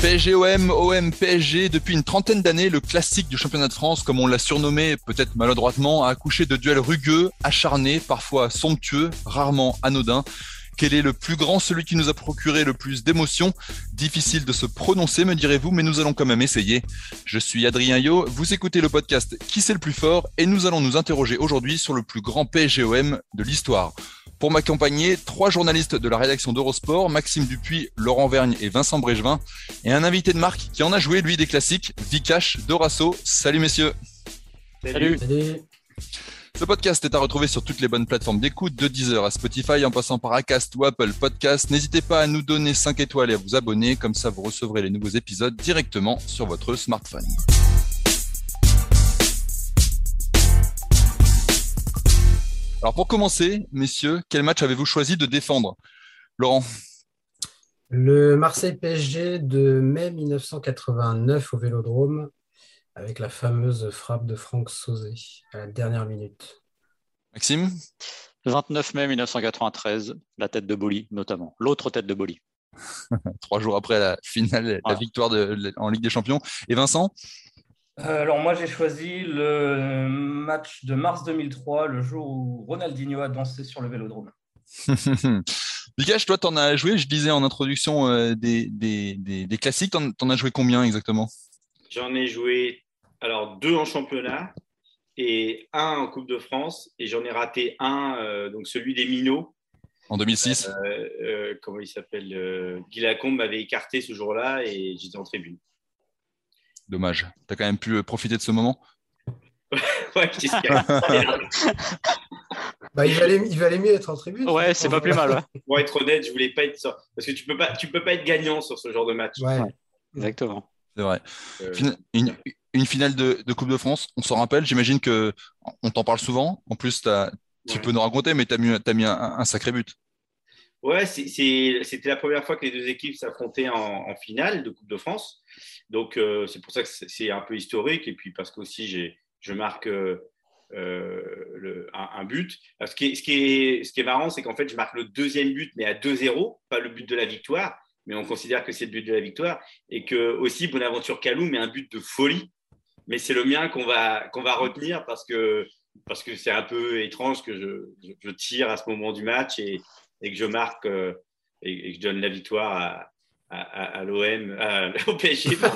PSGOM, OM, PSG, depuis une trentaine d'années, le classique du championnat de France, comme on l'a surnommé peut-être maladroitement, a accouché de duels rugueux, acharnés, parfois somptueux, rarement anodins. Quel est le plus grand, celui qui nous a procuré le plus d'émotions? Difficile de se prononcer, me direz-vous, mais nous allons quand même essayer. Je suis Adrien Yo, vous écoutez le podcast Qui c'est le plus fort? Et nous allons nous interroger aujourd'hui sur le plus grand PSGOM de l'histoire. Pour m'accompagner, trois journalistes de la rédaction d'Eurosport, Maxime Dupuis, Laurent Vergne et Vincent Brégevin, et un invité de marque qui en a joué, lui, des classiques, Vikash Dorasso. Salut messieurs Salut. Ce podcast est à retrouver sur toutes les bonnes plateformes d'écoute, de Deezer à Spotify en passant par Acast ou Apple Podcast. N'hésitez pas à nous donner 5 étoiles et à vous abonner, comme ça vous recevrez les nouveaux épisodes directement sur votre smartphone. Alors pour commencer, messieurs, quel match avez-vous choisi de défendre? Laurent Le Marseille PSG de mai 1989 au Vélodrome, avec la fameuse frappe de Franck Sauzé à la dernière minute. Maxime 29 mai 1993, la tête de Boli notamment, l'autre tête de Boli. Trois jours après la finale, la victoire de- en Ligue des Champions. Et Vincent? Euh, Alors moi j'ai choisi le match de mars 2003, le jour où Ronaldinho a dansé sur le vélodrome. Vikash, toi, t'en as joué, je disais en introduction euh, des, des, des, des classiques, t'en, t'en as joué combien exactement? J'en ai joué alors deux en championnat et un en Coupe de France et j'en ai raté un, euh, donc celui des Minots. En 2006 Euh, euh, comment il s'appelle? Euh, Guy Lacombe m'avait écarté ce jour-là et j'étais en tribune. Dommage. T'as quand même pu euh, profiter de ce moment? Ouais, qu'est-ce qu'il y a? Bah, il, valait, il valait mieux être en tribune. Ouais, c'est pas plus mal. ouais. Pour être honnête, je voulais pas être sur... parce que tu peux pas, tu peux pas être gagnant sur ce genre de match. Ouais. Ouais. Exactement. C'est vrai. Euh, Une, une finale de, de Coupe de France, on s'en rappelle, j'imagine que on t'en parle souvent. En plus, tu Ouais. peux nous raconter, mais tu as mis, t'as mis un, un sacré but. Ouais, c'était la première fois que les deux équipes s'affrontaient en, finale de Coupe de France. Donc, euh, c'est pour ça que c'est un peu historique. Et puis, parce qu'aussi, je marque euh, euh, un, but. Ce qui est, ce qui est, ce qui est marrant, c'est qu'en fait, je marque le deuxième but, mais à 2-0, pas le but de la victoire. Mais on considère que c'est le but de la victoire. Et que aussi, Bonaventure Calou met un but de folie. Mais c'est le mien qu'on va, qu'on va retenir parce que parce que c'est un peu étrange que je- je tire à ce moment du match et, et que je marque euh, et, et que je donne la victoire à, à, à- à l'OM, au PSG.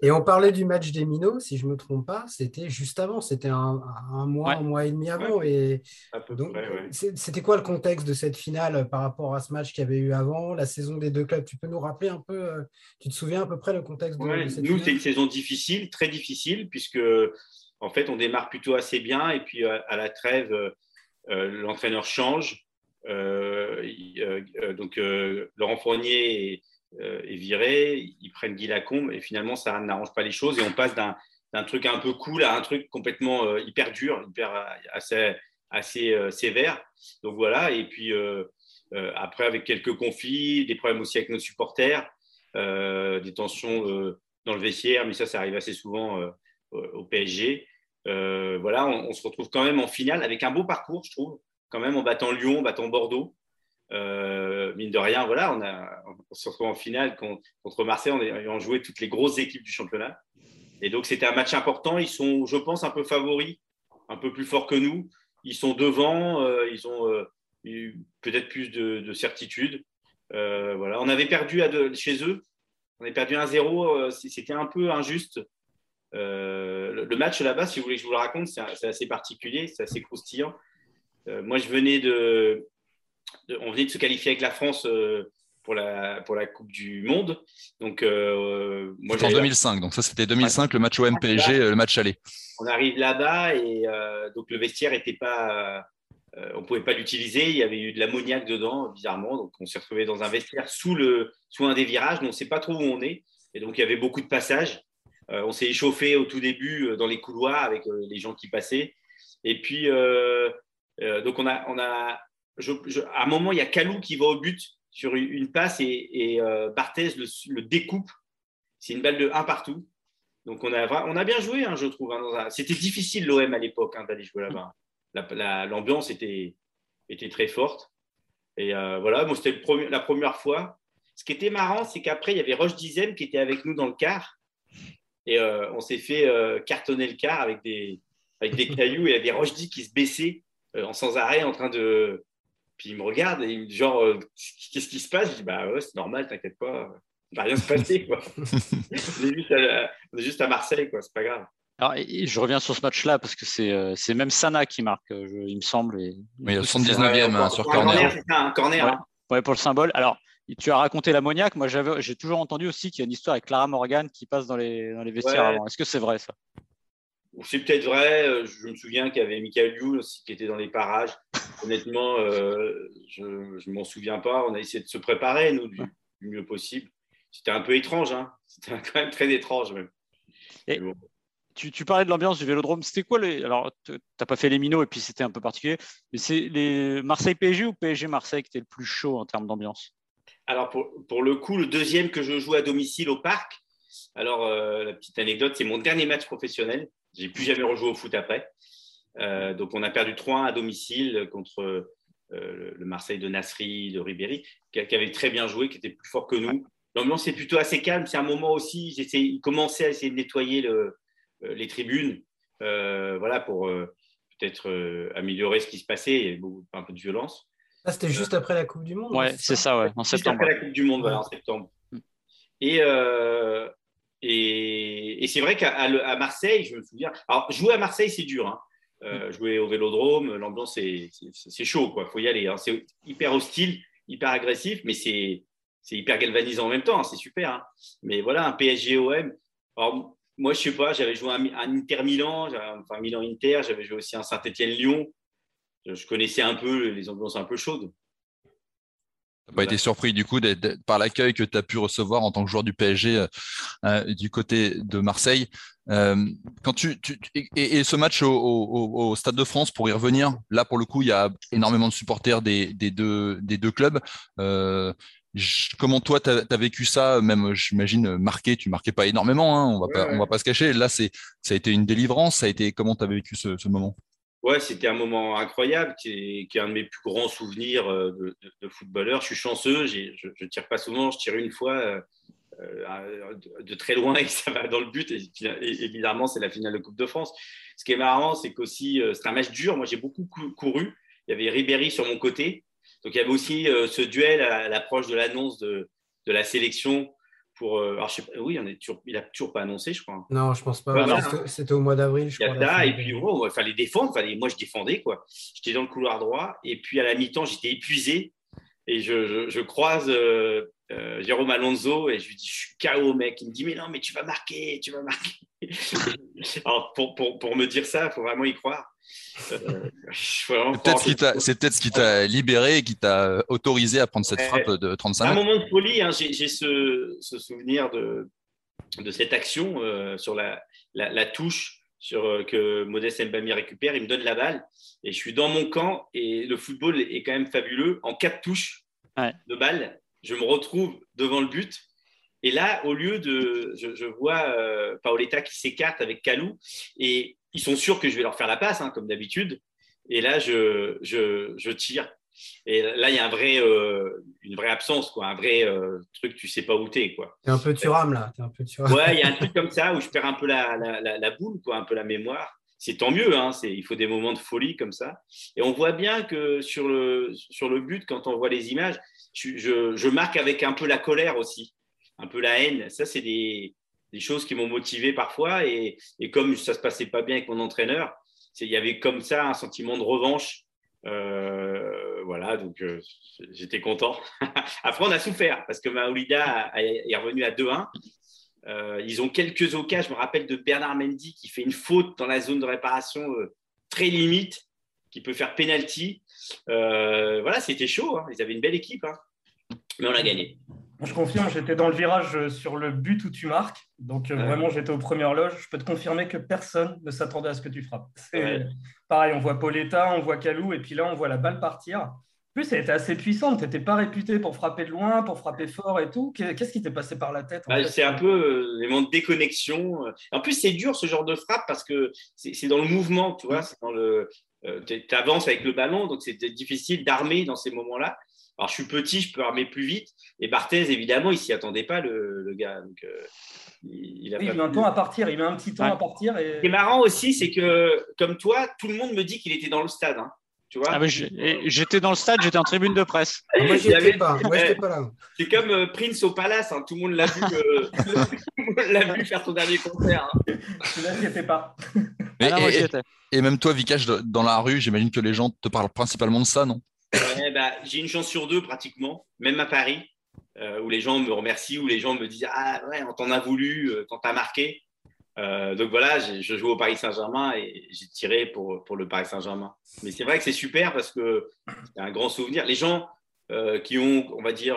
Et on parlait du match des Minots, si je ne me trompe pas, c'était juste avant, c'était un, un mois, Ouais. un mois et demi avant. Et à peu donc, près, ouais. c'est- c'était quoi le contexte de cette finale par rapport à ce match qu'il y avait eu avant, la saison des deux clubs? Tu peux nous rappeler un peu, euh, tu te souviens à peu près le contexte de, Ouais, de cette nous, c'est une saison difficile, très difficile, puisque en fait, on démarre plutôt assez bien. Et puis, euh, à la trêve, euh, euh, l'entraîneur change. Euh, euh, euh, donc, Laurent Fournier est, viré. Ils prennent Guy Lacombe. Et finalement, ça n'arrange pas les choses. Et on passe d'un truc un peu cool à un truc complètement hyper dur, hyper assez, sévère. Donc, voilà. Et puis, après, avec quelques conflits, des problèmes aussi avec nos supporters, des tensions dans le vestiaire, mais ça, ça arrive assez souvent au PSG. Voilà, on se retrouve quand même en finale avec un beau parcours, je trouve, quand même en battant Lyon, en battant Bordeaux. Euh, mine de rien, voilà, on, a, on se retrouve en finale con- contre Marseille en ayant joué toutes les grosses équipes du championnat. Et donc, c'était un match important. Ils sont, je pense, un peu favoris, un peu plus forts que nous. Ils sont devant, euh, ils ont euh, eu peut-être plus de, de certitude. Euh, voilà. On avait perdu chez eux, on avait perdu 1-0, euh, c- c'était un peu injuste. Le, match là-bas, si vous voulez que je vous le raconte, c'est assez particulier, c'est assez croustillant. Euh, moi, je venais de, de- On venait de se qualifier avec la France euh, pour, la, pour la Coupe du Monde. Donc, euh, moi, en j'avais- 2005, donc ça c'était 2005, le match OM PSG, euh, le match aller. on arrive là-bas et euh, donc le vestiaire n'était pas on ne pouvait pas l'utiliser. Il y avait eu de l'ammoniac dedans, bizarrement. Donc, on s'est retrouvé dans un vestiaire sous, le, sous un des virages. Donc, on ne sait pas trop où on est. Et donc, il y avait beaucoup de passages. on s'est échauffé au tout début dans les couloirs avec les gens qui passaient. Et puis, donc, on a, on a à un moment, il y a Calou qui va au but sur une passe et, Barthez le, découpe. C'est une balle de 1 partout. Donc on a, on a bien joué, hein, je trouve. Hein, C'était difficile l'OM à l'époque hein, d'aller jouer là-bas. L'ambiance était, était très forte. Et euh, voilà, moi c'était la première fois. Ce qui était marrant, c'est qu'après, il y avait Roche Dizem qui était avec nous dans le car. Et euh, on s'est fait euh, cartonner le car avec des, avec des cailloux. Et il y avait Roche qui se baissait en sans arrêt en train de, puis il me regarde et il me dit genre, euh, qu'est-ce qui se passe? Je dis, bah ouais, c'est normal, t'inquiète pas, il va rien se passer. Quoi. on, est juste à, Marseille, quoi, c'est pas grave. Alors, je reviens sur ce match-là parce que c'est, euh, c'est même Sana qui marque, euh, il me semble. Et... Oui, 79e hein, sur corner. C'est un corner. Ouais, hein. ouais, pour le symbole. Alors, tu as raconté l'ammoniaque. Moi, j'avais, j'ai toujours entendu aussi qu'il y a une histoire avec Clara Morgan qui passe dans les, dans les vestiaires avant. Est-ce que c'est vrai ça? C'est peut-être vrai. Euh, je me souviens qu'il y avait Michael Youl aussi qui était dans les parages. Honnêtement, euh, je ne m'en souviens pas. On a essayé de se préparer, nous, du, mieux possible. C'était un peu étrange. Hein. C'était quand même très étrange, même. tu, parlais de l'ambiance du vélodrome. C'était quoi les... Alors, tu n'as pas fait les minots et puis c'était un peu particulier. Mais c'est les Marseille-PSG ou PSG-Marseille qui était le plus chaud en termes d'ambiance? Alors, pour, pour, le coup, le deuxième que je joue à domicile au parc, alors, euh, la petite anecdote, c'est mon dernier match professionnel. J'ai plus jamais rejoué au foot après. Euh, donc, on a perdu 3-1 à domicile contre euh, le Marseille de Nasri, de Ribéry, qui, avait très bien joué, qui était plus fort que nous. L'ambiance est plutôt assez calme. C'est un moment aussi, ils commençaient à essayer de nettoyer le, les tribunes, voilà, pour peut-être améliorer ce qui se passait. Il y avait un peu de violence. Ah, c'était juste après la Coupe du Monde. Ouais, c'est ça, ouais, en septembre. Juste après la Coupe du Monde, voilà, en septembre. Mm. Et, et, c'est vrai qu'à Marseille, je me souviens. Alors, jouer à Marseille, c'est dur. Hein. Euh, jouer au vélodrome, l'ambiance, c'est chaud. Il faut y aller. Hein. C'est hyper hostile, hyper agressif, mais c'est hyper galvanisant en même temps. Hein. C'est super. Mais voilà, un PSG-OM. Alors, moi, je sais pas, j'avais joué un, Inter-Milan, enfin Milan-Inter, j'avais joué aussi un Saint-Etienne-Lyon. Je connaissais un peu les ambiances un peu chaudes n'as pas été surpris du coup par l'accueil que tu as pu recevoir en tant que joueur du PSG euh, euh, du côté de Marseille. Euh, quand tu, et, ce match au, Stade de France, pour y revenir, là pour le coup, il y a énormément de supporters des, deux, des deux clubs. comment toi, tu as, vécu ça? Même, j'imagine, marqué, tu marquais pas énormément, hein, on va pas, on va pas se cacher. Là, ça a été une délivrance. Ça a été, comment tu as vécu ce moment? Ouais, c'était un moment incroyable, qui est, un de mes plus grands souvenirs euh, de, footballeur. Je suis chanceux, je ne tire pas souvent, je tire une fois euh, euh, de très loin et ça va dans le but. Et, évidemment, c'est la finale de Coupe de France. Ce qui est marrant, c'est qu'aussi, c'est un match dur. Moi, j'ai beaucoup couru. Il y avait Ribéry sur mon côté. Donc, il y avait aussi ce duel à l'approche de l'annonce de, de la sélection pour. Euh, alors, je sais pas, oui, on est toujours, il n'a toujours pas annoncé, je crois. Non, je pense pas. C'était au mois d'avril, je crois. et puis, il fallait défendre. Fallait, moi, je défendais, quoi. J'étais dans le couloir droit. Et puis, à la mi-temps, j'étais épuisé. Et je, je, croise euh, euh, Jérôme Alonso et je lui dis, je suis KO, mec. Il me dit, mais non, mais tu vas marquer, tu vas marquer. alors, pour, pour, pour me dire ça, il faut vraiment y croire. Euh, c'est peut-être ce qui t'a libéré et qui t'a autorisé à prendre cette frappe de 35 mètres. Un moment de folie, hein, j'ai ce, souvenir de, de cette action euh, sur la, la, touche sur, euh, que Modeste Mbami récupère. Il me donne la balle et je suis dans mon camp et le football est quand même fabuleux. En quatre touches de balle, je me retrouve devant le but. Et là, au lieu de. Je, vois Paoletta qui s'écarte avec Calou et ils sont sûrs que je vais leur faire la passe, hein, comme d'habitude. Et là, je, je, je, tire. Et là, il y a un vrai, euh, une vraie absence, quoi, un vrai euh, truc, tu sais pas où t'es. T'es un peu turam, là. Es un peu Ouais, il y a un truc comme ça où je perds un peu la, la, la, boule, quoi, un peu la mémoire. C'est tant mieux, hein, il faut des moments de folie comme ça. Et on voit bien que sur le, sur le but, quand on voit les images, je, je, je marque avec un peu la colère aussi, un peu la haine. Ça, c'est des, des choses qui m'ont motivé parfois. Et, comme ça se passait pas bien avec mon entraîneur, il y avait comme ça un sentiment de revanche. Euh, voilà, donc euh, j'étais content. Après, on a souffert parce que Maoulida est revenu à 2-1. Euh, ils ont quelques occasions. Je me rappelle de Bernard Mendy qui fait une faute dans la zone de réparation très limite. qui peut faire penalty. voilà, c'était chaud. Hein. Ils avaient une belle équipe, hein. mais on a gagné. Je confirme, j'étais dans le virage sur le but où tu marques. Donc, vraiment, j'étais aux premières loges. Je peux te confirmer que personne ne s'attendait à ce que tu frappes. C'est pareil, on voit Pauletta, on voit Calou, et puis là, on voit la balle partir plus, elle était assez puissante. Tu n'étais pas réputé pour frapper de loin, pour frapper fort et tout. Qu'est-ce qui t'est passé par la tête bah, C'est un peu euh, les moments de déconnexion. En plus, c'est dur ce genre de frappe parce que c'est dans le mouvement, tu vois. Dans le, euh, tu avances avec le ballon, donc c'est difficile d'armer dans ces moments-là. Alors, je suis petit, je peux armer plus vite. Et Barthez, évidemment, il s'y attendait pas, le, gars. Donc, euh, il, a met un temps à partir. Il met un petit temps à partir. Et... Ce qui est marrant aussi, c'est que, comme toi, tout le monde me dit qu'il était dans le stade. Hein. Ah, j'étais dans le stade, j'étais en tribune de presse. Ah, moi, j'étais pas. pas là. C'est comme euh, Prince au Palace. Hein. Tout le monde l'a vu, euh, vu faire son dernier concert. Hein. Là, pas. Ah, et, même toi, Vikash, dans la rue, j'imagine que les gens te parlent principalement de ça, non? Bah, J'ai une chance sur deux, pratiquement, même à Paris, euh, où les gens me remercient, où les gens me disent Ah ouais, on t'en a voulu quand t'as marqué. Euh, donc voilà, je joue au Paris Saint-Germain et j'ai tiré pour, pour le Paris Saint-Germain. Mais c'est vrai que c'est super parce que c'est un grand souvenir. Les gens euh, qui ont, on va dire,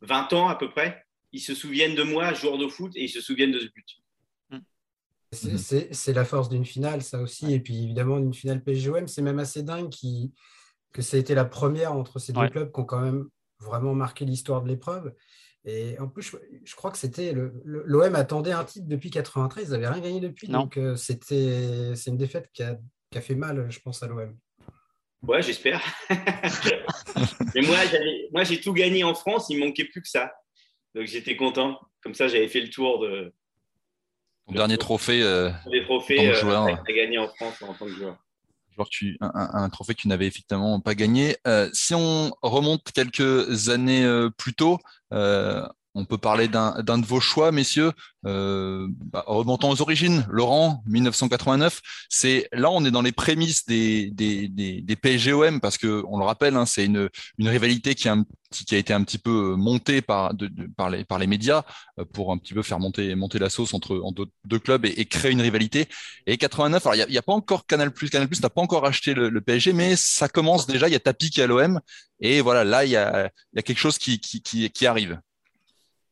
20 euh, ans à peu près, ils se souviennent de moi, joueur de foot, et ils se souviennent de ce but. C'est la force d'une finale, ça aussi. Et puis évidemment, d'une finale PSGOM, c'est même assez dingue qui, que ça a été la première entre ces deux clubs qui ont quand même vraiment marqué l'histoire de l'épreuve. Et en plus, je, crois que c'était l'OM attendait un titre depuis 93, ils n'avaient rien gagné depuis. Donc euh, c'était c'est une défaite qui a, qui a, fait mal, je pense, à l'OM. Ouais, j'espère. Mais moi, moi, j'ai tout gagné en France, il ne manquait plus que ça. Donc j'étais content. Comme ça, j'avais fait le tour de. Ton dernier trophée. Euh, les trophées euh, gagné en France en tant que joueur. Un, trophée que tu n'avais effectivement pas gagné. Euh, si on remonte quelques années plus tôt, euh, on peut parler d'un de vos choix, messieurs. Euh, bah, remontons aux origines. Laurent, 1989. C'est là, on est dans les prémices des des, des, PSGOM parce que on le rappelle, hein, c'est une, rivalité qui a, été un petit peu montée par les médias euh, pour un petit peu faire monter monter la sauce entre, deux clubs et, créer une rivalité. Et 89. Alors il y a, pas encore Canal. Canal n'a pas encore acheté le, PSG, mais ça commence déjà. Il y a Tapi qui à l'OM et voilà, là il y a, quelque chose qui arrive.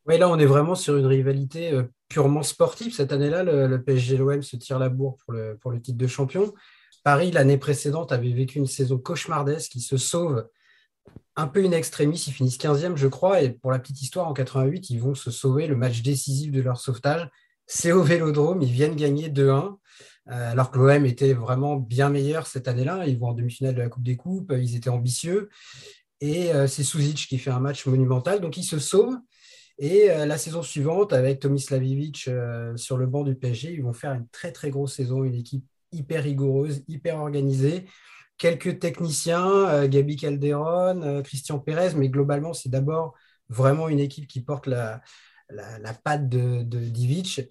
Oui, là, on est vraiment sur une rivalité euh, purement sportive. Cette année-là, le, PSG l'OM se tire la bourre pour le, pour le titre de champion. Paris, l'année précédente, avait vécu une saison cauchemardesque. qui se sauve un peu in extremis. Ils finissent 15e, je crois. Et pour la petite histoire, en 88, ils vont se sauver le match décisif de leur sauvetage. C'est au Vélodrome. Ils viennent gagner 2-1. Euh, alors que l'OM était vraiment bien meilleur cette année-là. Ils vont en demi-finale de la Coupe des Coupes. Ils étaient ambitieux. Et euh, c'est Suzic qui fait un match monumental. Donc, ils se sauvent. Et euh, la saison suivante, avec Tomislavic euh, sur le banc du PSG, ils vont faire une très très grosse saison, une équipe hyper rigoureuse, hyper organisée. Quelques techniciens, euh, Gabi Calderon, Christian Pérez, mais globalement, c'est d'abord vraiment une équipe qui porte la, la, patte de, de, Divic.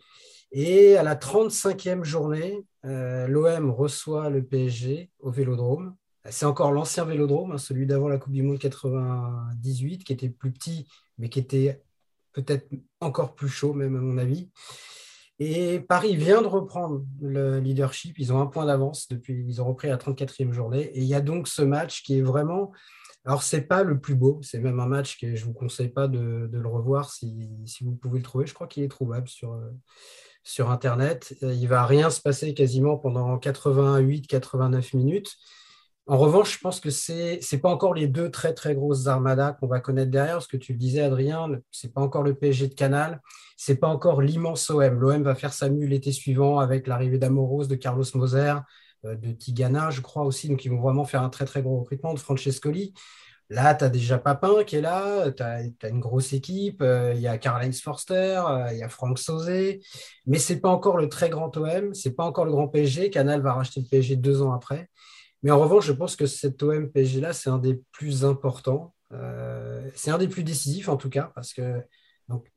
Et à la 35e journée, l'OM reçoit le PSG au Vélodrome. C'est encore l'ancien Vélodrome, hein, celui d'avant la Coupe du Monde 98, qui était plus petit, mais qui était peut-être encore plus chaud même à mon avis. Et Paris vient de reprendre le leadership. Ils ont un point d'avance depuis. Ils ont repris la 34e journée. Et il y a donc ce match qui est vraiment. Alors, c'est pas le plus beau. C'est même un match que je vous conseille pas de, le revoir si, si, vous pouvez le trouver. Je crois qu'il est trouvable sur, sur Internet. Il va rien se passer quasiment pendant 88-89 minutes. En revanche, je pense que ce n'est pas encore les deux très très grosses armadas qu'on va connaître derrière. Ce que tu le disais, Adrien, ce n'est pas encore le PSG de Canal, ce n'est pas encore l'immense OM. L'OM va faire sa mue l'été suivant avec l'arrivée d'Amoros, de Carlos Moser, euh, de Tigana, je crois aussi. Donc, ils vont vraiment faire un très très gros recrutement de Francescoli. Là, tu as déjà Papin qui est là, tu as, une grosse équipe, euh, il y a Karl-Heinz Forster, euh, il y a Franck Sauzé, mais ce n'est pas encore le très grand OM, ce n'est pas encore le grand PSG. Canal va racheter le PSG deux ans après. Mais en revanche, je pense que cet OM PSG-là, c'est un des plus importants. Euh, c'est un des plus décisifs, en tout cas, parce que, donc,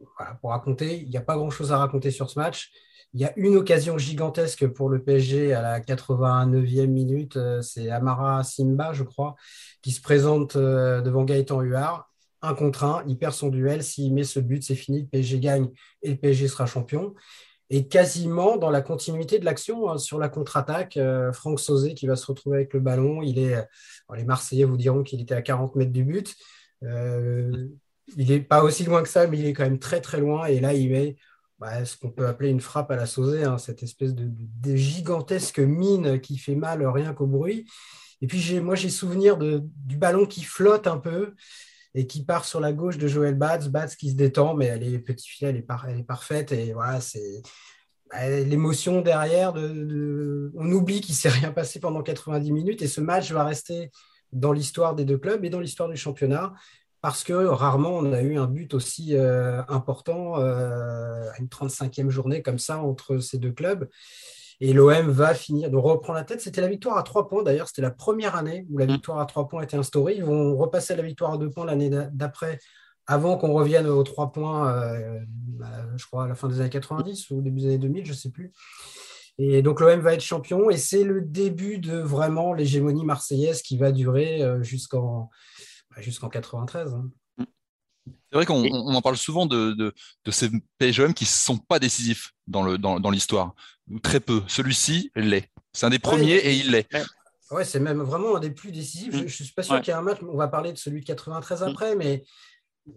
pour raconter, il n'y a pas grand-chose à raconter sur ce match. Il y a une occasion gigantesque pour le PSG à la 89e minute. Euh, c'est Amara Simba, je crois, qui se présente euh, devant Gaëtan Huard. Un contre un, il perd son duel. S'il met ce but, c'est fini. Le PSG gagne et le PSG sera champion. Et quasiment dans la continuité de l'action hein, sur la contre-attaque. Euh, Franck Sauzé qui va se retrouver avec le ballon. Il est, les Marseillais vous diront qu'il était à 40 mètres du but. Euh, il n'est pas aussi loin que ça, mais il est quand même très très loin. Et là, il met bah, ce qu'on peut appeler une frappe à la Sauzé, hein, cette espèce de, gigantesque mine qui fait mal rien qu'au bruit. Et puis moi, j'ai souvenir du ballon qui flotte un peu et qui part sur la gauche de Joël Batz. Batz qui se détend, mais elle est petit filet, elle est, parfaite. Et voilà, c'est l'émotion derrière. De, On oublie qu'il ne s'est rien passé pendant 90 minutes et ce match va rester dans l'histoire des deux clubs et dans l'histoire du championnat parce que rarement on a eu un but aussi euh, important euh, à une 35e journée comme ça entre ces deux clubs. Et l'OM va finir, de reprendre la tête. C'était la victoire à trois points. D'ailleurs, c'était la première année où la mm. victoire à trois points était instaurée. Ils vont repasser à la victoire à deux points l'année d'après, avant qu'on revienne aux trois points, euh, bah, je crois, à la fin des années 90 ou début des années 2000, je ne sais plus. Et donc l'OM va être champion et c'est le début de vraiment l'hégémonie marseillaise qui va durer euh, jusqu'en bah, jusqu'en 93. C'est vrai qu'on en parle souvent de, de, ces PSGOM qui ne sont pas décisifs dans l'histoire, dans, très peu. Celui-ci l'est. C'est un des premiers et il l'est. Ouais, c'est même vraiment un des plus décisifs. Je ne suis pas sûr qu'il y ait un match, on va parler de celui de 93 mm. après, mais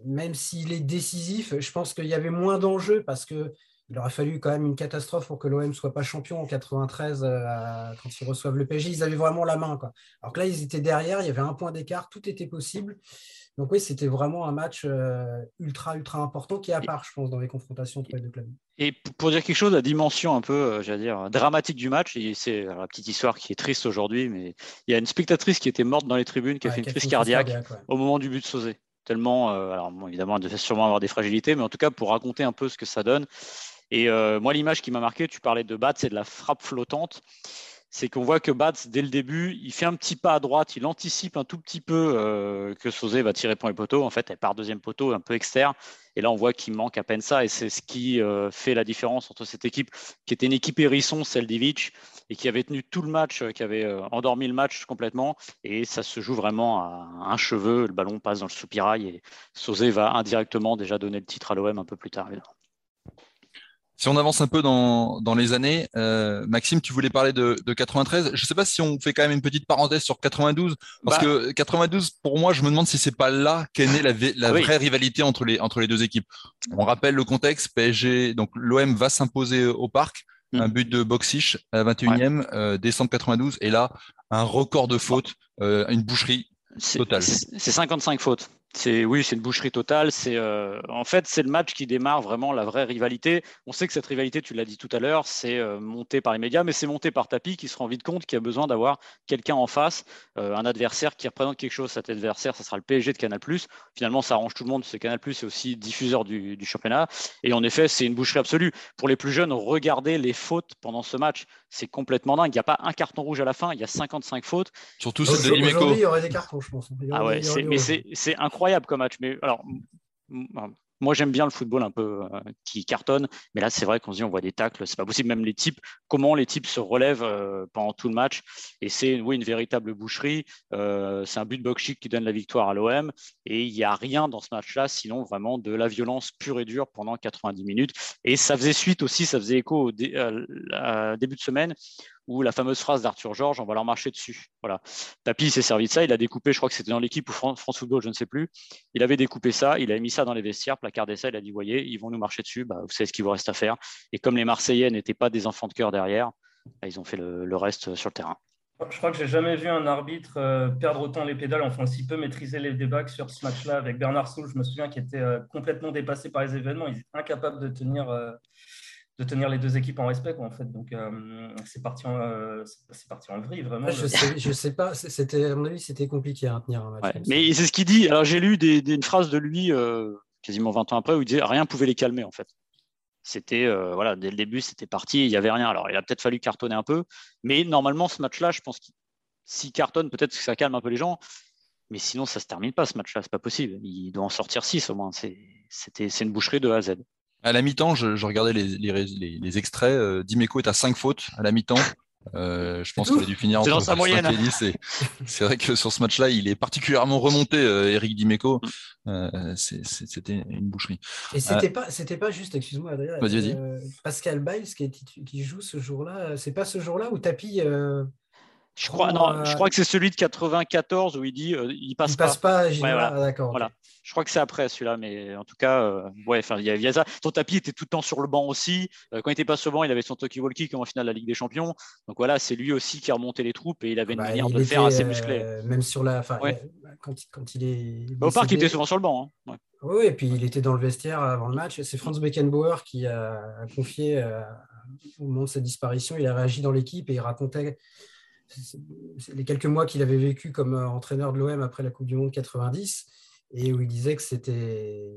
même s'il est décisif, je pense qu'il y avait moins d'enjeux parce que il aurait fallu quand même une catastrophe pour que l'OM ne soit pas champion en 93 euh, quand ils reçoivent le PSG. Ils avaient vraiment la main. Quoi. Alors que là, ils étaient derrière, il y avait un point d'écart, tout était possible. Donc oui, c'était vraiment un match euh, ultra, ultra important qui est à part, je pense, dans les confrontations entre les deux clubs. Et pour dire quelque chose, la dimension un peu, euh, j'allais dire, dramatique du match, et c'est la petite histoire qui est triste aujourd'hui, mais il y a une spectatrice qui était morte dans les tribunes, qui a fait une crise cardiaque, au moment du but de Sauzé. Tellement, alors évidemment, elle devait sûrement avoir des fragilités, mais en tout cas, pour raconter un peu ce que ça donne, et euh, moi, l'image qui m'a marqué, tu parlais de Bats, c'est de la frappe flottante. C'est qu'on voit que Bats, dès le début, il fait un petit pas à droite, il anticipe un tout petit peu euh, que Sauzé va tirer pour les poteaux. En fait, elle part deuxième poteau, un peu externe. Et là, on voit qu'il manque à peine ça. Et c'est ce qui euh, fait la différence entre cette équipe, qui était une équipe hérisson, Seldivic, et qui avait tenu tout le match, qui avait endormi le match complètement. Et ça se joue vraiment à un cheveu. Le ballon passe dans le soupirail et Sauzé va indirectement déjà donner le titre à l'OM un peu plus tard. Si on avance un peu dans, dans les années, euh, Maxime, tu voulais parler de, de 93. Je ne sais pas si on fait quand même une petite parenthèse sur 92, parce bah. que 92, pour moi, je me demande si c'est pas là qu'est née la, la vraie rivalité entre les, entre les deux équipes. On rappelle le contexte, PSG, donc l'OM va s'imposer au parc, mm. un but de Boxish à la 21e, euh, décembre 92, et là, un record de fautes, euh, une boucherie totale. C'est 55 fautes. C'est oui, c'est une boucherie totale. C'est euh, en fait c'est le match qui démarre vraiment la vraie rivalité. On sait que cette rivalité, tu l'as dit tout à l'heure, c'est euh, monté par les médias, mais c'est monté par Tapi qui se rend vite compte qu'il a besoin d'avoir quelqu'un en face, euh, un adversaire qui représente quelque chose. Cet adversaire, ça sera le PSG de Canal+. Finalement, ça arrange tout le monde. C'est Canal+, c'est aussi diffuseur du, du, championnat. Et en effet, c'est une boucherie absolue. Pour les plus jeunes, regardez les fautes pendant ce match. C'est complètement dingue. Il n'y a pas un carton rouge à la fin. Il y a 55 fautes. Surtout celle de Limeco. Il y aurait des cartons, je pense. Ah ouais, mais c'est incroyable comme match. Mais alors, moi, j'aime bien le football un peu euh, qui cartonne, mais là, c'est vrai qu'on se dit, on voit des tacles, c'est pas possible. Même les types, comment les types se relèvent euh, pendant tout le match. Et c'est oui, une véritable boucherie. Euh, c'est un but de chic qui donne la victoire à l'OM. Et il n'y a rien dans ce match-là, sinon vraiment de la violence pure et dure pendant 90 minutes. Et ça faisait suite aussi, ça faisait écho au début de semaine ou la fameuse phrase d'Arthur Georges, on va leur marcher dessus. Voilà. Tapi s'est servi de ça, il a découpé, je crois que c'était dans l'équipe ou France, Football, je ne sais plus. Il avait découpé ça, il a mis ça dans les vestiaires, placardé ça, il a dit, voyez, ils vont nous marcher dessus, bah, vous savez ce qu'il vous reste à faire. Et comme les Marseillais n'étaient pas des enfants de cœur derrière, bah, ils ont fait le, reste sur le terrain. Je crois que j'ai jamais vu un arbitre euh, perdre autant les pédales, enfin si peu maîtriser les débats sur ce match-là avec Bernard Soul, je me souviens qu'il était euh, complètement dépassé par les événements, il était incapable de tenir euh, de tenir les deux équipes en respect, en fait. Donc, euh, c'est parti, en, euh, c'est parti en vrille, vraiment. Je sais, je sais pas, c'était, à mon avis, c'était compliqué à tenir un match. mais c'est ce qu'il dit. Alors, j'ai lu des, une phrase de lui, euh, quasiment 20 ans après, où il disait rien pouvait les calmer, en fait. C'était, voilà, dès le début, c'était parti, il n'y avait rien. Alors, il a peut-être fallu cartonner un peu, mais normalement, ce match-là, je pense qu'il s'il cartonne, peut-être que ça calme un peu les gens. Mais sinon, ça ne se termine pas ce match-là, c'est pas possible. Il doit en sortir 6 au moins. C'est une boucherie de A à Z. À la mi-temps, je, regardais les, les, les, extraits. Euh, Dimeco est à 5 fautes à la mi-temps. Euh, je pense qu'il a dû finir entre dans sa moyenne. C'est vrai que sur ce match-là, il est particulièrement remonté, euh, Eric Dimeco. Mm. Euh, c'était une boucherie. Et c'était pas, c'était pas juste, excuse-moi, Adrien. Vas-y, Pascal Biles qui, qui, joue ce jour-là. C'est pas ce jour-là où Tapi je crois, non, je crois que c'est celui de 94 où il dit il passe il passe pas. d'accord. Voilà. Je crois que c'est après celui-là, mais en tout cas, euh, ouais, il y, a ça. Son tapis était tout le temps sur le banc aussi. Euh, quand il était pas sur le banc, il avait son Toki Walkie comme en finale de la Ligue des Champions. Donc voilà, c'est lui aussi qui a remonté les troupes et il avait une bah, manière de faire assez musclée. Euh, même sur la, fin, quand, quand, il est. Bah, au parc, il était souvent sur le banc. Hein. Oui, et puis il était dans le vestiaire avant le match. C'est Franz Beckenbauer qui a, confié au moment de sa disparition. Il a réagi dans l'équipe et il racontait les quelques mois qu'il avait vécu comme entraîneur de l'OM après la Coupe du Monde 90 et où il disait que c'était,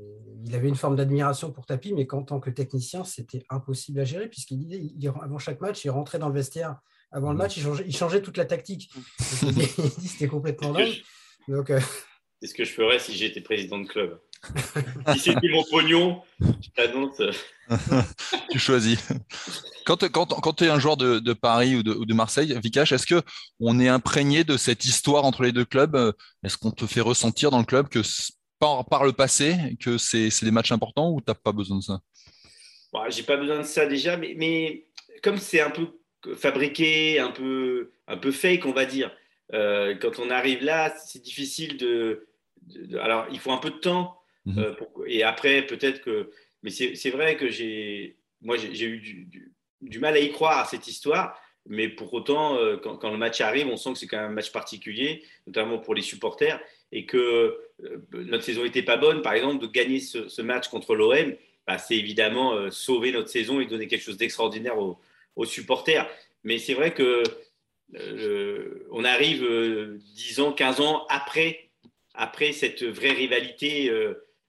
il avait une forme d'admiration pour Tapi, mais qu'en tant que technicien, c'était impossible à gérer, puisqu'il disait, avant chaque match, il rentrait dans le vestiaire. Avant le mmh. match, il changeait, toute la tactique. c'était complètement dingue. Donc, euh, C'est ce que je ferais si j'étais président de club? Si c'était mon pognon, je t'annonce. tu choisis. Quand, quand, tu es un joueur de, Paris ou de, Marseille, Vikash, est-ce qu'on est imprégné de cette histoire entre les deux clubs? Est-ce qu'on te fait ressentir dans le club que par, par le passé, que c'est des matchs importants ou tu n'as pas besoin de ça? Bon, J'ai pas besoin de ça déjà, mais, mais comme c'est un peu fabriqué, un peu, un peu fake, on va dire, euh, quand on arrive là, c'est difficile de, Alors, il faut un peu de temps. Mhm. Euh, et après, peut-être que. Mais c'est vrai que j'ai. Moi, j'ai eu du, mal à y croire à cette histoire. Mais pour autant, euh, quand, le match arrive, on sent que c'est quand même un match particulier, notamment pour les supporters, et que euh, notre saison n'était pas bonne. Par exemple, de gagner ce, match contre l'OM, bah, c'est évidemment sauver notre saison et donner quelque chose d'extraordinaire aux, supporters. Mais c'est vrai que on arrive 10 ans, 15 ans après, après cette vraie rivalité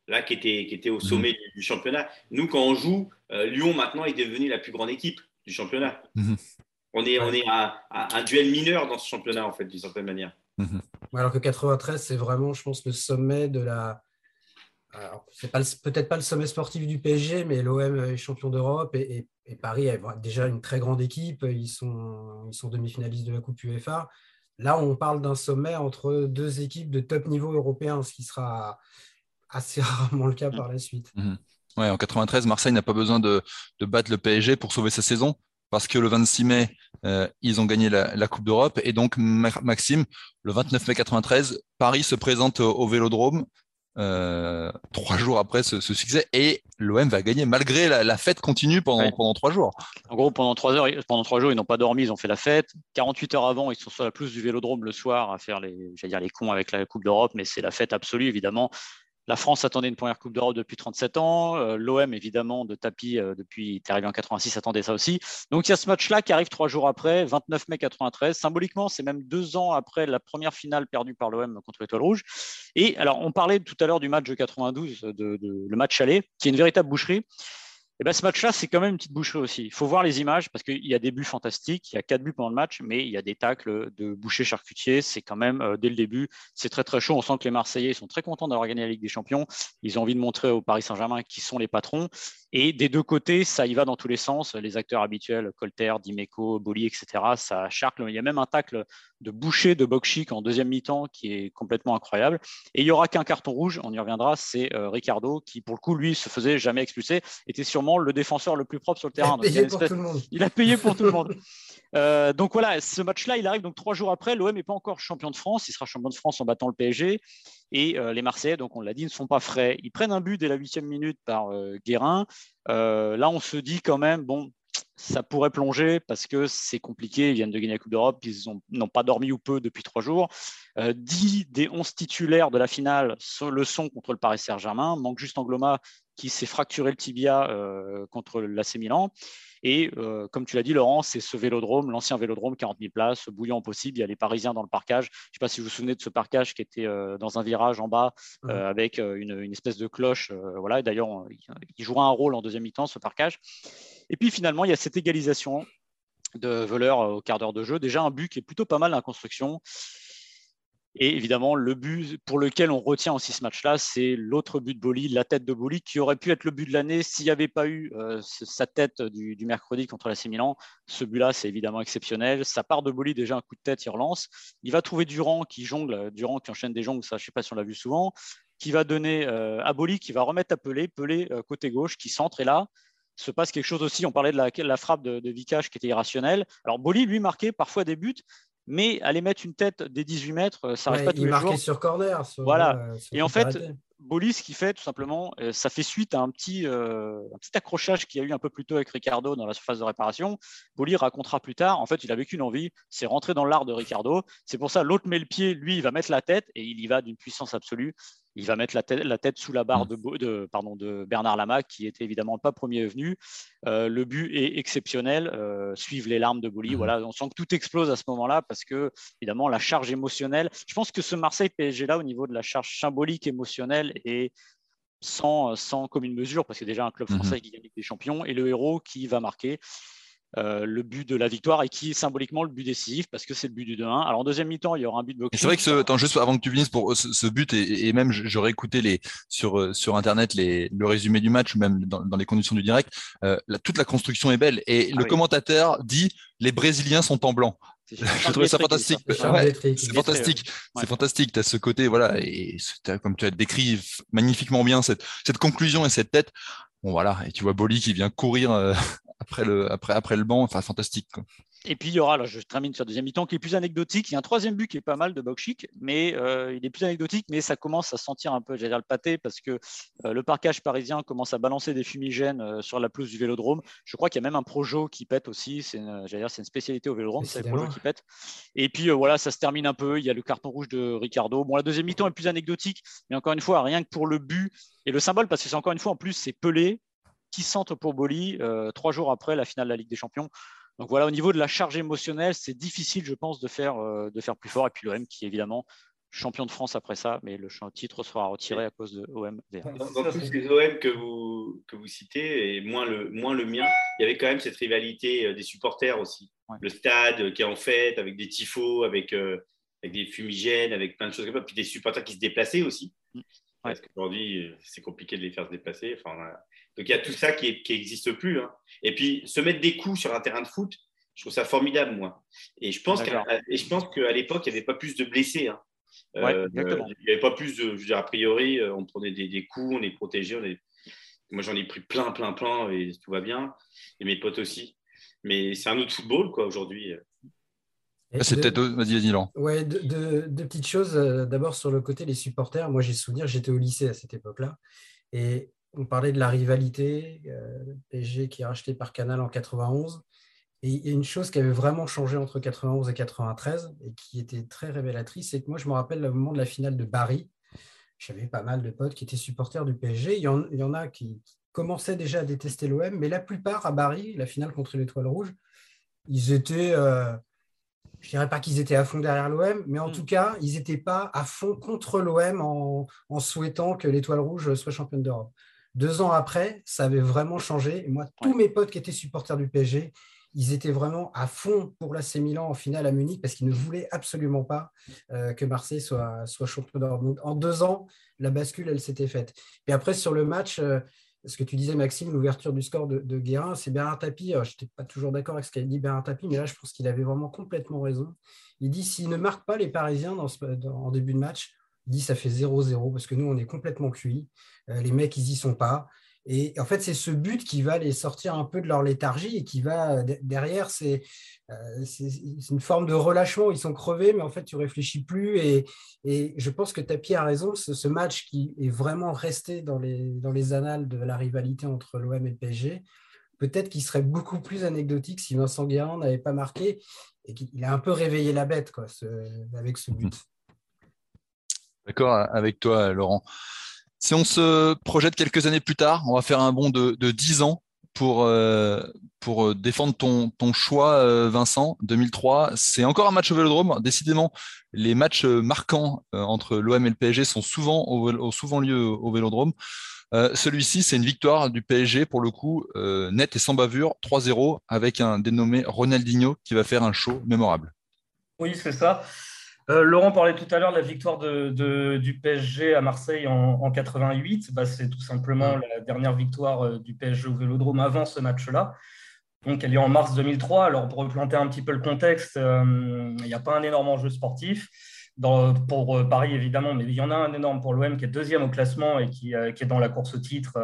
là qui était, qui était au sommet du, championnat. Nous, quand on joue, Lyon maintenant est devenu la plus grande équipe du championnat. Mhm. On est, on est à, un duel mineur dans ce championnat, en fait, d'une certaine manière. Mhm. Alors que 93, c'est vraiment, je pense, le sommet de la. C'est peut-être pas le sommet sportif du PSG, mais l'OM est champion d'Europe et, Paris est déjà une très grande équipe. Ils sont, ils sont demi-finalistes de la Coupe UEFA. Là, on parle d'un sommet entre deux équipes de top niveau européen, ce qui sera assez rarement le cas par la suite. Mhm. Ouais, en 93, Marseille n'a pas besoin de, battre le PSG pour sauver sa saison parce que le 26 mai, euh, ils ont gagné la, Coupe d'Europe. Et donc, Maxime, le 29 mai 93, Paris se présente au, Vélodrome. Euh, trois jours après ce, succès et l'OM va gagner malgré la, fête continue pendant, pendant trois jours. En gros, pendant trois, heures, pendant trois jours, ils n'ont pas dormi, ils ont fait la fête. 48 heures avant, ils sont sur la pelouse du Vélodrome le soir à faire les, dire les cons avec la Coupe d'Europe, mais c'est la fête absolue évidemment. La France attendait une première Coupe d'Europe depuis 37 ans. Euh, L'OM, évidemment, de tapis euh, depuis, il est arrivé en 86, attendait ça aussi. Donc il y a ce match-là qui arrive trois jours après, 29 mai 93. Symboliquement, c'est même deux ans après la première finale perdue par l'OM contre l'Étoile Rouge. Et alors, on parlait tout à l'heure du match de 92, de, le match aller, qui est une véritable boucherie. Et eh ben, ce match-là, c'est quand même une petite boucherie aussi. Il faut voir les images parce qu'il y a des buts fantastiques, il y a quatre buts pendant le match, mais il y a des tacles de boucher charcutier. C'est quand même, euh, dès le début, c'est très très chaud. On sent que les Marseillais sont très contents d'avoir gagné la Ligue des Champions. Ils ont envie de montrer au Paris Saint-Germain qui sont les patrons. Et des deux côtés, ça y va dans tous les sens. Les acteurs habituels, Colter, Dimeco, Boli, etc., ça charcle. Il y a même un tacle de boucher de Bokchik en deuxième mi-temps qui est complètement incroyable. Et il n'y aura qu'un carton rouge, on y reviendra, c'est euh, Ricardo qui, pour le coup, lui, se faisait jamais expulser, était sûrement le défenseur le plus propre sur le terrain. Il a payé, pour, tout le monde. Il a payé pour tout le monde. Euh, donc voilà, ce match-là, il arrive donc trois jours après. L'OM n'est pas encore champion de France. Il sera champion de France en battant le PSG. Et euh, les Marseillais, donc on l'a dit, ne sont pas frais. Ils prennent un but dès la huitième minute par euh, Guérin. là, on se dit quand même, bon, ça pourrait plonger parce que c'est compliqué. Ils viennent de gagner la Coupe d'Europe. Ils n'ont pas dormi ou peu depuis trois jours. Dix des onze titulaires de la finale le sont contre le Paris Saint-Germain. Manque juste Angloma qui s'est fracturé le tibia contre l'AC Milan. Et euh, comme tu l'as dit, Laurent, c'est ce vélodrome, l'ancien vélodrome, 40 000 places, bouillant possible. Il y a les Parisiens dans le parcage. Je ne sais pas si vous vous souvenez de ce parcage qui était euh, dans un virage en bas euh, avec une, espèce de cloche. voilà. D'ailleurs, il jouera un rôle en deuxième mi-temps, ce parcage. Et puis finalement, il y a cette égalisation de voleurs au quart d'heure de jeu. Déjà un but qui est plutôt pas mal en construction. Et évidemment, le but pour lequel on retient aussi ce match-là, c'est l'autre but de Boli, la tête de Boli, qui aurait pu être le but de l'année s'il n'y avait pas eu euh, sa tête du, mercredi contre la. Ce but-là, c'est évidemment exceptionnel. Ça part de Boli, déjà un coup de tête, il relance. Il va trouver Durand qui jongle, Durand qui enchaîne des jongles, ça je ne sais pas si on l'a vu souvent, qui va donner euh, à Boli, qui va remettre à Pelé, Pelé euh, côté gauche, qui centre. Et là, se passe quelque chose aussi. On parlait de la, frappe de, de qui était irrationnelle. Alors Boli, lui, marquait parfois des buts, mais aller mettre une tête des 18 mètres, ça n'arrive pas tous les jours. sur corner. voilà. Euh, et en fait, Bolis, ce qu'il fait, tout simplement, euh, ça fait suite à un petit, euh, un petit accrochage qu'il y a eu un peu plus tôt avec Ricardo dans la surface de réparation. Boli racontera plus tard, en fait, il avait qu'une envie, c'est rentrer dans l'art de Ricardo. C'est pour ça, l'autre met le pied, lui, il va mettre la tête et il y va d'une puissance absolue il va mettre la tête, sous la barre mm. de, pardon, de Bernard Lama, qui était évidemment pas premier venu. Euh, le but est exceptionnel. Euh, suivent les larmes de Boli. Mm. Voilà, on sent que tout explose à ce moment-là parce que, évidemment, la charge émotionnelle. Je pense que ce Marseille PSG là, au niveau de la charge symbolique émotionnelle, est sans, sans commune mesure parce que déjà un club mm-hmm. français qui gagne des champions et le héros qui va marquer. Euh, le but de la victoire et qui est symboliquement le but décisif parce que c'est le but du 2-1. Alors en deuxième mi-temps, il y aura un but de boxing. C'est vrai que ce, attends, juste avant que tu finisses pour ce, but et, même j'aurais écouté les, sur, euh, sur internet les, le résumé du match ou même dans, les conditions du direct, euh, toute la construction est belle et ah le commentateur dit les Brésiliens sont en blanc. Je trouvais ça fantastique. c'est fantastique. C'est fantastique. Tu as ce côté, voilà, et comme tu as décrit magnifiquement bien cette, cette conclusion et cette tête. Bon, voilà. Et tu vois Boli qui vient courir après le, après, après le banc. Enfin, fantastique. Et puis il y aura, là, je termine sur le deuxième mi-temps qui est plus anecdotique. Il y a un troisième but qui est pas mal de Bokchik, mais euh, il est plus anecdotique, mais ça commence à sentir un peu, j'allais dire le pâté, parce que euh, le parcage parisien commence à balancer des fumigènes euh, sur la pelouse du Vélodrome. Je crois qu'il y a même un projo qui pète aussi. C'est une, dire, c'est une spécialité au Vélodrome, c'est le projo qui pète. Et puis voilà, ça se termine un peu. Il y a le carton rouge de Ricardo. Bon, la deuxième mi-temps est plus anecdotique, mais encore une fois, rien que pour le but et le symbole, parce que c'est encore une fois en plus c'est Pelé qui centre pour Boli euh, trois jours après la finale de la Ligue des Champions. Donc voilà, au niveau de la charge émotionnelle, c'est difficile, je pense, de faire, euh, de faire plus fort. Et puis l'OM qui est évidemment champion de France après ça, mais le titre sera retiré à cause de OM. Dans, tous les OM que vous, que vous citez, et moins le, moins le mien, il y avait quand même cette rivalité euh, des supporters aussi. Le stade qui est en fête, avec des tifos, avec, avec des fumigènes, avec plein de choses comme ça, puis des supporters qui se déplaçaient aussi. Parce qu'aujourd'hui, c'est compliqué de les faire se. Enfin, donc il y a tout ça qui n'existe plus. Hein. Et puis se mettre des coups sur un terrain de foot, je trouve ça formidable, moi. Et je pense qu'à, l'époque, il n'y avait pas plus de blessés. Hein. Euh, il n'y avait pas plus de. Je veux dire, a priori, euh, on prenait des, coups, on est protégé. On est... Moi, j'en ai pris plein, plein, plein, et tout va bien. Et mes potes aussi. Mais c'est un autre football, quoi, aujourd'hui. C'est peut-être. Vas-y, vas-y, Ouais, deux, petites choses. Euh, d'abord, sur le côté des supporters, moi, j'ai souvenir, j'étais au lycée à cette époque-là. Et on parlait de la rivalité, euh, PSG qui est racheté par Canal en 91. Et il y a une chose qui avait vraiment changé entre 91 et 93 et qui était très révélatrice, c'est que moi, je me rappelle le moment de la finale de Paris. J'avais pas mal de potes qui étaient supporters du PSG. Il y en, a qui, commençaient déjà à détester l'OM, mais la plupart à Paris, la finale contre l'Étoile Rouge, ils étaient, euh, je dirais pas qu'ils étaient à fond derrière l'OM, mais en mm. tout cas, ils n'étaient pas à fond contre l'OM en, en, souhaitant que l'Étoile Rouge soit championne d'Europe. Deux ans après, ça avait vraiment changé. Et moi, tous mes potes qui étaient supporters du PSG, ils étaient vraiment à fond pour l'AC Milan en finale à Munich parce qu'ils ne voulaient absolument pas euh, que Marseille soit, soit champion d'Europe. En deux ans, la bascule, elle s'était faite. Et après, sur le match, euh, ce que tu disais, Maxime, l'ouverture du score de, Guérin, c'est Bernard Tapie. Je n'étais pas toujours d'accord avec ce qu'a dit Bernard Tapie, mais là, je pense qu'il avait vraiment complètement raison. Il dit s'il ne marque pas les Parisiens en début de match, il dit ça fait 0-0 parce que nous, on est complètement cuits. Euh, les mecs, ils y sont pas. Et en fait, c'est ce but qui va les sortir un peu de leur léthargie et qui va derrière, c'est euh, une forme de relâchement. Ils sont crevés, mais en fait, tu réfléchis plus. Et, je pense que Tapi a raison. Ce, ce, match qui est vraiment resté dans les, dans les annales de la rivalité entre l'OM et le PSG, peut-être qu'il serait beaucoup plus anecdotique si Vincent Guérin n'avait pas marqué et qu'il a un peu réveillé la bête quoi, avec ce but. D'accord avec toi, Laurent. Si on se projette quelques années plus tard, on va faire un bond de, de 10 ans pour, euh, euh, défendre ton, choix, euh, Vincent. 2003, c'est encore un match au Vélodrome. Décidément, les matchs marquants entre l'OM et le PSG sont souvent, au, souvent lieu au Vélodrome. Celui-ci, c'est une victoire du PSG, pour le coup, net et sans bavure, 3-0, avec un dénommé Ronaldinho qui va faire un show mémorable. Oui, c'est ça. Euh, Laurent parlait tout à l'heure de la victoire de, du PSG à Marseille en, 88. Bah, c'est tout simplement la dernière victoire euh, du PSG au Vélodrome avant ce match-là. Donc, elle est en mars 2003. Alors, pour replanter un petit peu le contexte, euh, il n'y a pas un énorme enjeu sportif. pour Paris, évidemment, mais il y en a un énorme pour l'OM qui est deuxième au classement et qui, qui est dans la course au titre,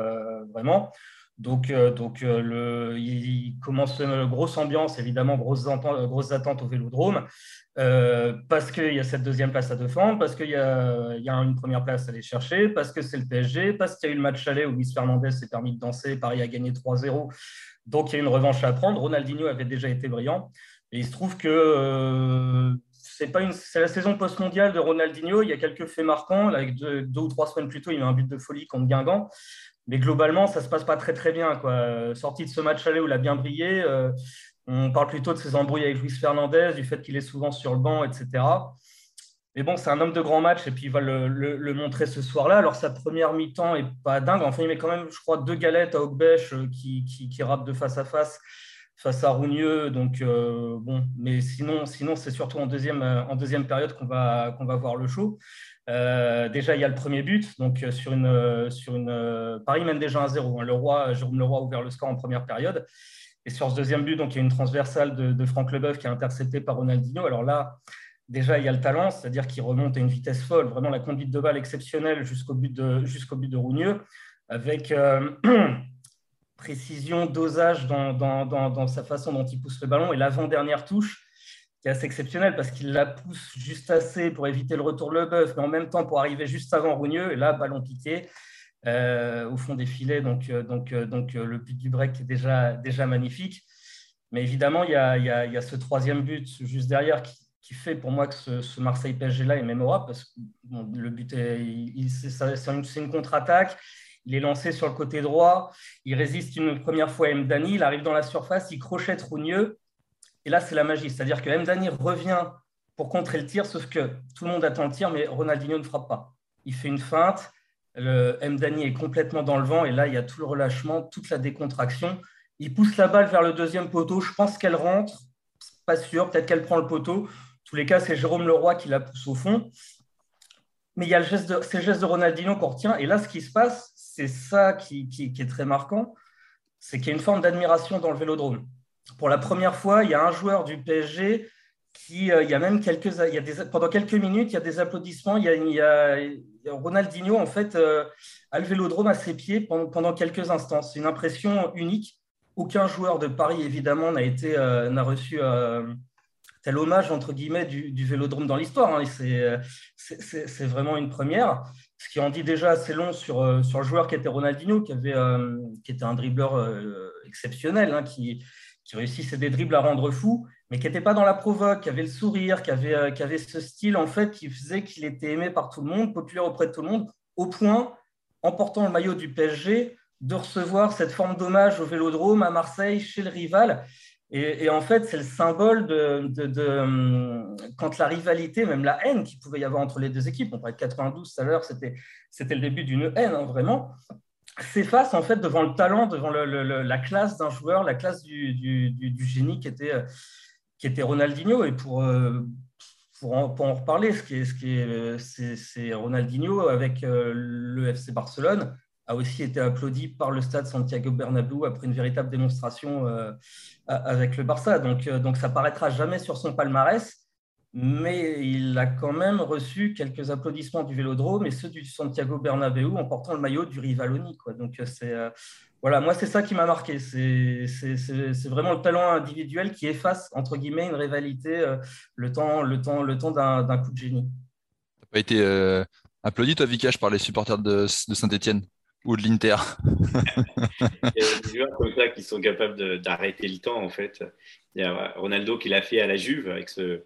vraiment. Donc, donc le, il commence une grosse ambiance, évidemment, grosses, attentes au Vélodrome. Euh, parce qu'il y a cette deuxième place à défendre, parce qu'il y, y, a une première place à aller chercher, parce que c'est le PSG, parce qu'il y a eu le match aller où Luis Fernandez s'est permis de danser, Paris a gagné 3-0, donc il y a une revanche à prendre. Ronaldinho avait déjà été brillant, et il se trouve que euh, c'est pas une, la saison post-mondiale de Ronaldinho. Il y a quelques faits marquants. avec deux, ou trois semaines plus tôt, il a un but de folie contre Guingamp. Mais globalement, ça se passe pas très très bien. Quoi. Sorti de ce match aller où il a bien brillé, euh, on parle plutôt de ses embrouilles avec Luis Fernandez, du fait qu'il est souvent sur le banc, etc. Mais bon, c'est un homme de grand match et puis il va le, montrer ce soir-là. Alors, sa première mi-temps est pas dingue. Enfin, il met quand même, je crois, deux galettes à Ogbèche euh, qui, qui, qui de face à face face à Rougneux. Donc, euh, bon, mais sinon, sinon c'est surtout en deuxième, en deuxième période qu'on va, qu'on va voir le show. Euh, déjà, il y a le premier but. Donc, sur une, sur une, Paris mène déjà 1-0. Hein. Le Roi, Jérôme Leroy a ouvert le score en première période. Et sur ce deuxième but, donc, il y a une transversale de, Franck Leboeuf qui est interceptée par Ronaldinho. Alors là, déjà, il y a le talent, c'est-à-dire qu'il remonte à une vitesse folle, vraiment la conduite de balle exceptionnelle jusqu'au but de, jusqu'au de Rougneux, avec euh, précision, dosage dans, dans, dans, sa façon dont il pousse le ballon. Et l'avant-dernière touche, qui est assez exceptionnelle parce qu'il la pousse juste assez pour éviter le retour de Leboeuf, mais en même temps pour arriver juste avant Rougneux. Et là, ballon piqué. Euh, au fond des filets. Donc, euh, donc, euh, donc le but du break est déjà, déjà magnifique. Mais évidemment, il y, a, il, y a, ce troisième but juste derrière qui, fait pour moi que ce, Marseille PSG-là est mémorable parce que le but est, c'est une, une contre-attaque. Il est lancé sur le côté droit. Il résiste une première fois à Mdani. Il arrive dans la surface. Il crochette Rougneux. Et là, c'est la magie. C'est-à-dire que Mdani revient pour contrer le tir, sauf que tout le monde attend le tir, mais Ronaldinho ne frappe pas. Il fait une feinte. Le Mdani est complètement dans le vent et là, il y a tout le relâchement, toute la décontraction. Il pousse la balle vers le deuxième poteau. Je pense qu'elle rentre. Pas sûr. Peut-être qu'elle prend le poteau. En tous les cas, c'est Jérôme Leroy qui la pousse au fond. Mais il y a le geste de, ces gestes de Ronaldinho qu'on retient. Et là, ce qui se passe, c'est ça qui, est très marquant. C'est qu'il y a une forme d'admiration dans le vélodrome. Pour la première fois, il y a un joueur du PSG qui, euh, il y a même quelques, il y a pendant quelques minutes, il y a des applaudissements. Il y a, Ronaldinho, en fait, euh, a le vélodrome à ses pieds pendant, pendant quelques instants. C'est une impression unique. Aucun joueur de Paris, évidemment, n'a été, euh, n'a reçu tel hommage, entre guillemets, du, du vélodrome dans l'histoire. Hein. C'est vraiment une première. Ce qui en dit déjà assez long sur, sur le joueur qui était Ronaldinho, qui, avait, qui était un dribbleur exceptionnel, hein, qui, qui réussissait des dribbles à rendre fou mais qui n'était pas dans la provoque, qui avait le sourire, qui avait, euh, qui avait ce style en fait qui faisait qu'il était aimé par tout le monde, populaire auprès de tout le monde, au point, en portant le maillot du PSG, de recevoir cette forme d'hommage au Vélodrome à Marseille chez le rival. Et, en fait, c'est le symbole de, de, hum, quand la rivalité, même la haine qu'il pouvait y avoir entre les deux équipes, on parlait de 92 tout à l'heure, c'était le début d'une haine, hein, vraiment, s'efface en fait devant le talent, devant la classe d'un joueur, la classe du, génie qui était, euh, qui était Ronaldinho. Et pour, euh, pour, en, en reparler, ce qui est, c'est, Ronaldinho avec euh, le FC Barcelone a aussi été applaudi par le stade Santiago Bernabéu après une véritable démonstration avec le Barça. Donc, donc ça paraîtra jamais sur son palmarès, mais il a quand même reçu quelques applaudissements du Vélodrome et ceux du Santiago Bernabéu en portant le maillot du Rivaloni. Quoi. Donc c'est voilà, moi, c'est ça qui m'a marqué. C'est vraiment le talent individuel qui efface, entre guillemets, une rivalité euh, le temps, le temps, le temps d'un coup de génie. Tu n'as pas été euh, applaudi, toi, Vikash, par les supporters de, Saint-Etienne ou de l'Inter? Il y a des joueurs comme ça qui sont capables d'arrêter le temps, en fait. Il y a Ronaldo qui l'a fait à la Juve avec ce,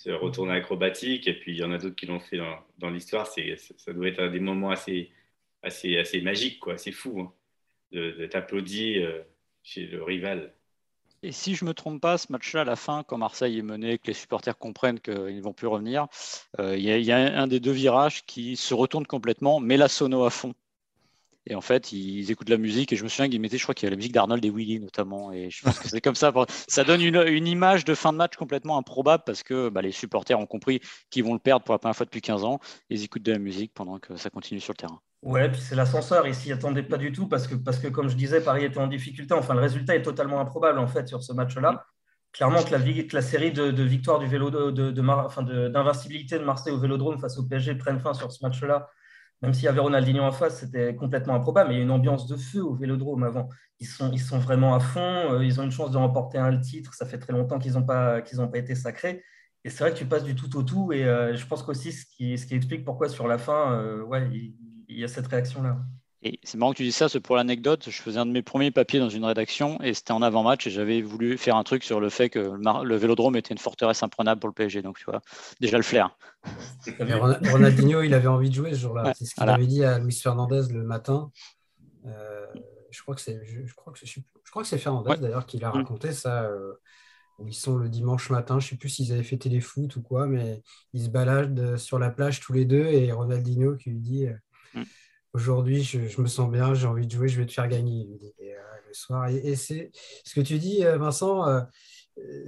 ce retour acrobatique, et puis il y en a d'autres qui l'ont fait dans, l'histoire. Ça doit être des moments assez, assez, assez magiques, quoi. C'est fou. Hein d'être applaudi euh, chez le rival. Et si je ne me trompe pas, ce match-là, à la fin, quand Marseille est mené, que les supporters comprennent qu'ils ne vont plus revenir, euh, il y, a un des deux virages qui se retourne complètement, met la sono à fond. Et en fait, ils écoutent la musique. Et je me souviens qu'ils mettaient, je crois qu'il y a la musique d'Arnold et Willy notamment. Et je pense que c'est comme ça. Ça donne une, image de fin de match complètement improbable parce que bah, les supporters ont compris qu'ils vont le perdre pour la première fois depuis 15 ans. Ils écoutent de la musique pendant que ça continue sur le terrain. Ouais, puis c'est l'ascenseur. Ils s'y attendaient pas du tout parce que, parce que, comme je disais, Paris était en difficulté. Enfin, le résultat est totalement improbable en fait sur ce match-là clairement que la, série de, victoires du vélo de, d'invincibilité de, Marseille au Vélodrome face au PSG prenne fin sur ce match-là. Même s'il y avait Ronaldinho en face, c'était complètement improbable. Mais il y a une ambiance de feu au Vélodrome avant. Ils sont, ils sont vraiment à fond. Euh, ils ont une chance de remporter un titre. Ça fait très longtemps qu'ils n'ont pas, pas été sacrés. Et c'est vrai que tu passes du tout au tout. Et euh, je pense qu'aussi, ce qui, ce qui explique pourquoi sur la fin, euh, ouais, il y a cette réaction-là. Et c'est marrant que tu dis ça, c'est pour l'anecdote. Je faisais un de mes premiers papiers dans une rédaction et c'était en avant-match et j'avais voulu faire un truc sur le fait que le, vélodrome était une forteresse imprenable pour le PSG. Donc, tu vois, déjà le flair. Ronaldinho, il avait envie de jouer ce jour-là. c'est ce qu'il avait dit à Luis Fernandez le matin. Euh, je crois que c'est, je, crois que c'est, je crois que c'est Fernandez d'ailleurs qui l'a mm. raconté ça. Euh, où ils sont le dimanche matin, je ne sais plus s'ils avaient fait téléfoot ou quoi, mais ils se baladent sur la plage tous les deux et Ronaldinho qui lui dit. Euh, aujourd'hui, je, me sens bien, j'ai envie de jouer, je vais te faire gagner euh, le soir. Et, c'est ce que tu dis, euh, Vincent. Euh,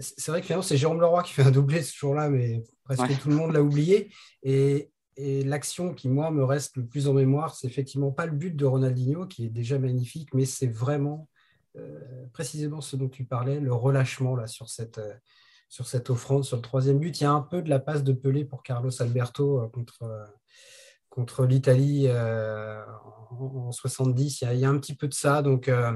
c'est vrai que finalement, c'est Jérôme Leroy qui fait un doublé ce jour-là, mais presque tout le monde l'a oublié. Et, l'action qui, moi, me reste le plus en mémoire, c'est effectivement pas le but de Ronaldinho, qui est déjà magnifique, mais c'est vraiment précisément ce dont tu parlais, le relâchement là, sur, cette, sur cette offrande, sur le troisième but. Il y a un peu de la passe de Pelé pour Carlos Alberto contre contre l'Italie euh, en, 70. Il y, a, un petit peu de ça. Donc, euh,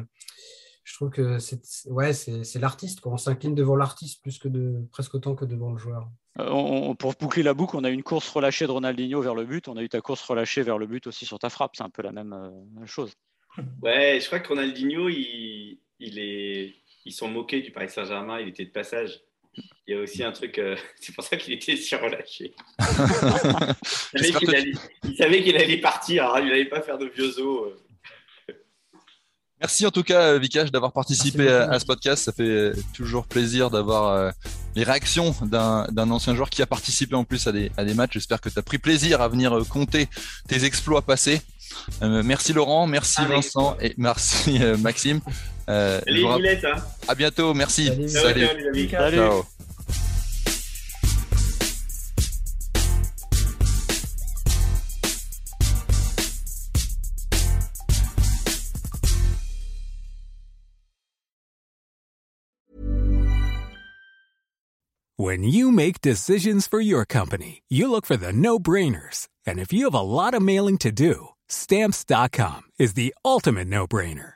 je trouve que c'est ouais, l'artiste. On s'incline devant l'artiste plus que de presque autant que devant le joueur. Euh, pour boucler la boucle, on a une course relâchée de Ronaldinho vers le but. On a eu ta course relâchée vers le but aussi sur ta frappe. C'est un peu la même chose. Ouais, je crois que Ronaldinho, il, il est, ils sont moqués du Paris Saint-Germain. Il était de passage il y a aussi un truc, euh, c'est pour ça qu'il était surrelâché. il, il, savait qu'il allait partir, hein, il n'allait pas faire de vieux os. Euh. Merci en tout cas, euh, Vikash, d'avoir participé à, ce podcast. Ça fait toujours plaisir d'avoir les réactions d'un ancien joueur qui a participé en plus à des, à des matchs. J'espère que tu as pris plaisir à venir compter tes exploits passés. merci Laurent, merci Vincent et merci Maxime. Euh, hein. À bientôt, merci. Salut. Salut. Salut. Ciao. When you make decisions for your company, you look for the no-brainers. And if you have a lot of mailing to do, stamps.com is the ultimate no-brainer.